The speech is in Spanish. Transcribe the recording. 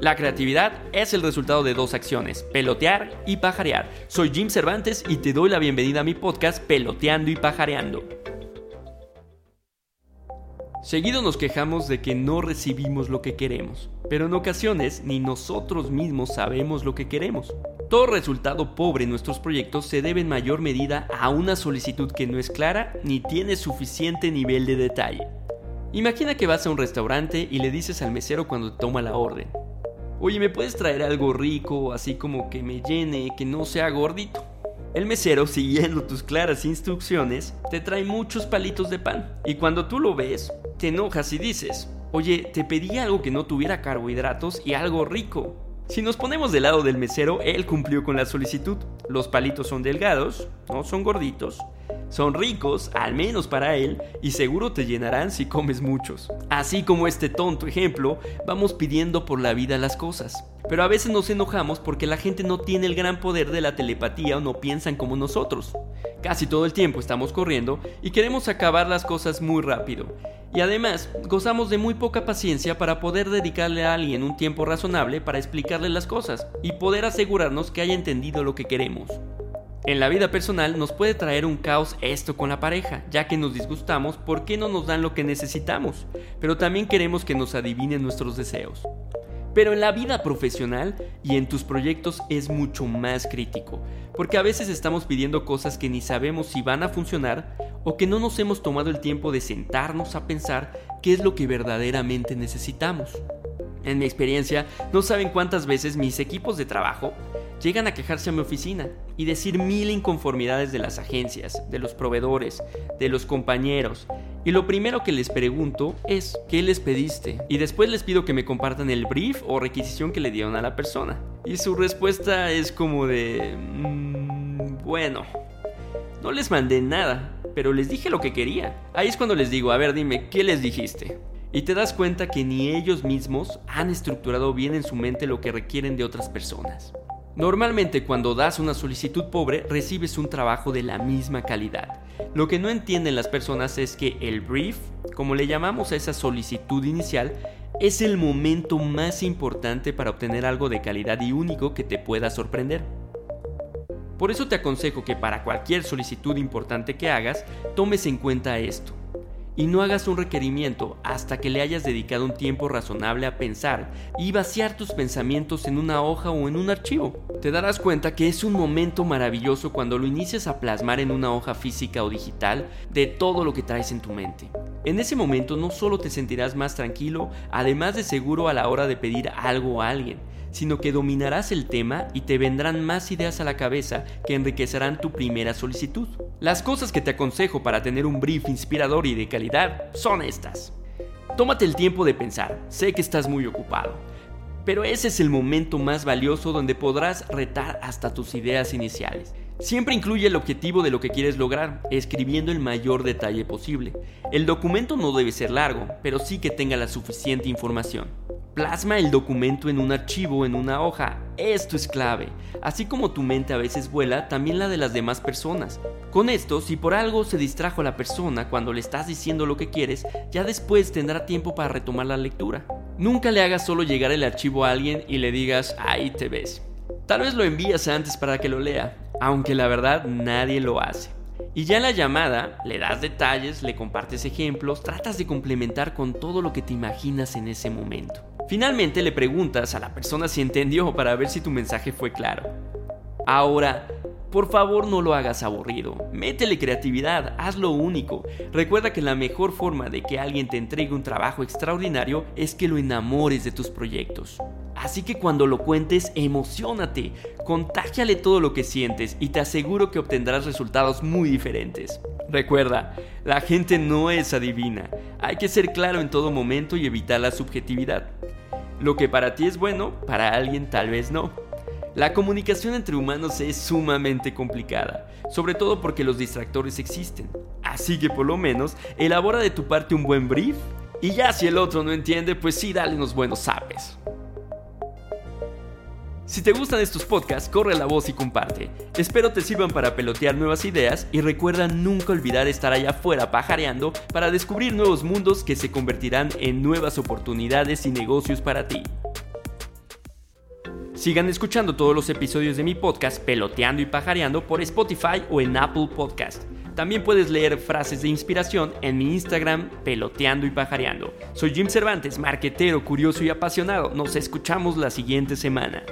La creatividad es el resultado de dos acciones, pelotear y pajarear. Soy Jim Cervantes y te doy la bienvenida a mi podcast Peloteando y Pajareando. Seguido nos quejamos de que no recibimos lo que queremos, pero en ocasiones ni nosotros mismos sabemos lo que queremos. Todo resultado pobre en nuestros proyectos se debe en mayor medida a una solicitud que no es clara ni tiene suficiente nivel de detalle. Imagina que vas a un restaurante y le dices al mesero cuando te toma la orden, Oye, ¿me puedes traer algo rico, así como que me llene, que no sea gordito? El mesero, siguiendo tus claras instrucciones, te trae muchos palitos de pan. Y cuando tú lo ves, te enojas y dices, oye, te pedí algo que no tuviera carbohidratos y algo rico. Si nos ponemos del lado del mesero, él cumplió con la solicitud. Los palitos son delgados, no son gorditos. Son ricos, al menos para él, y seguro te llenarán si comes muchos. Así como este tonto ejemplo, vamos pidiendo por la vida las cosas. Pero a veces nos enojamos porque la gente no tiene el gran poder de la telepatía o no piensan como nosotros. Casi todo el tiempo estamos corriendo y queremos acabar las cosas muy rápido. Y además, gozamos de muy poca paciencia para poder dedicarle a alguien un tiempo razonable para explicarle las cosas y poder asegurarnos que haya entendido lo que queremos. En la vida personal nos puede traer un caos esto con la pareja, ya que nos disgustamos porque no nos dan lo que necesitamos, pero también queremos que nos adivinen nuestros deseos. Pero en la vida profesional y en tus proyectos es mucho más crítico, porque a veces estamos pidiendo cosas que ni sabemos si van a funcionar o que no nos hemos tomado el tiempo de sentarnos a pensar qué es lo que verdaderamente necesitamos. En mi experiencia, no saben cuántas veces mis equipos de trabajo llegan a quejarse a mi oficina y decir mil inconformidades de las agencias, de los proveedores, de los compañeros. Y lo primero que les pregunto es, ¿qué les pediste? Y después les pido que me compartan el brief o requisición que le dieron a la persona. Y su respuesta es como de... Mmm, bueno, no les mandé nada, pero les dije lo que quería. Ahí es cuando les digo, a ver, dime, ¿qué les dijiste? Y te das cuenta que ni ellos mismos han estructurado bien en su mente lo que requieren de otras personas. Normalmente cuando das una solicitud pobre recibes un trabajo de la misma calidad. Lo que no entienden las personas es que el brief, como le llamamos a esa solicitud inicial, es el momento más importante para obtener algo de calidad y único que te pueda sorprender. Por eso te aconsejo que para cualquier solicitud importante que hagas, tomes en cuenta esto y no hagas un requerimiento hasta que le hayas dedicado un tiempo razonable a pensar y vaciar tus pensamientos en una hoja o en un archivo. Te darás cuenta que es un momento maravilloso cuando lo inicias a plasmar en una hoja física o digital de todo lo que traes en tu mente. En ese momento no solo te sentirás más tranquilo, además de seguro a la hora de pedir algo a alguien, sino que dominarás el tema y te vendrán más ideas a la cabeza que enriquecerán tu primera solicitud. Las cosas que te aconsejo para tener un brief inspirador y de calidad son estas. Tómate el tiempo de pensar, sé que estás muy ocupado, pero ese es el momento más valioso donde podrás retar hasta tus ideas iniciales. Siempre incluye el objetivo de lo que quieres lograr, escribiendo el mayor detalle posible. El documento no debe ser largo, pero sí que tenga la suficiente información. Plasma el documento en un archivo, en una hoja. Esto es clave. Así como tu mente a veces vuela, también la de las demás personas. Con esto, si por algo se distrajo la persona cuando le estás diciendo lo que quieres, ya después tendrá tiempo para retomar la lectura. Nunca le hagas solo llegar el archivo a alguien y le digas, ahí te ves. Tal vez lo envías antes para que lo lea, aunque la verdad nadie lo hace. Y ya en la llamada le das detalles, le compartes ejemplos, tratas de complementar con todo lo que te imaginas en ese momento. Finalmente le preguntas a la persona si entendió para ver si tu mensaje fue claro. Ahora, por favor no lo hagas aburrido, métele creatividad, hazlo único. Recuerda que la mejor forma de que alguien te entregue un trabajo extraordinario es que lo enamores de tus proyectos. Así que cuando lo cuentes, emocionate, contágiale todo lo que sientes y te aseguro que obtendrás resultados muy diferentes. Recuerda, la gente no es adivina, hay que ser claro en todo momento y evitar la subjetividad. Lo que para ti es bueno, para alguien tal vez no. La comunicación entre humanos es sumamente complicada, sobre todo porque los distractores existen. Así que por lo menos, elabora de tu parte un buen brief y ya si el otro no entiende, pues sí, dale unos buenos sapes. Si te gustan estos podcasts, corre la voz y comparte. Espero te sirvan para pelotear nuevas ideas y recuerda nunca olvidar estar allá afuera pajareando para descubrir nuevos mundos que se convertirán en nuevas oportunidades y negocios para ti. Sigan escuchando todos los episodios de mi podcast Peloteando y Pajareando por Spotify o en Apple Podcast. También puedes leer frases de inspiración en mi Instagram Peloteando y Pajareando. Soy Jim Cervantes, marquetero, curioso y apasionado. Nos escuchamos la siguiente semana.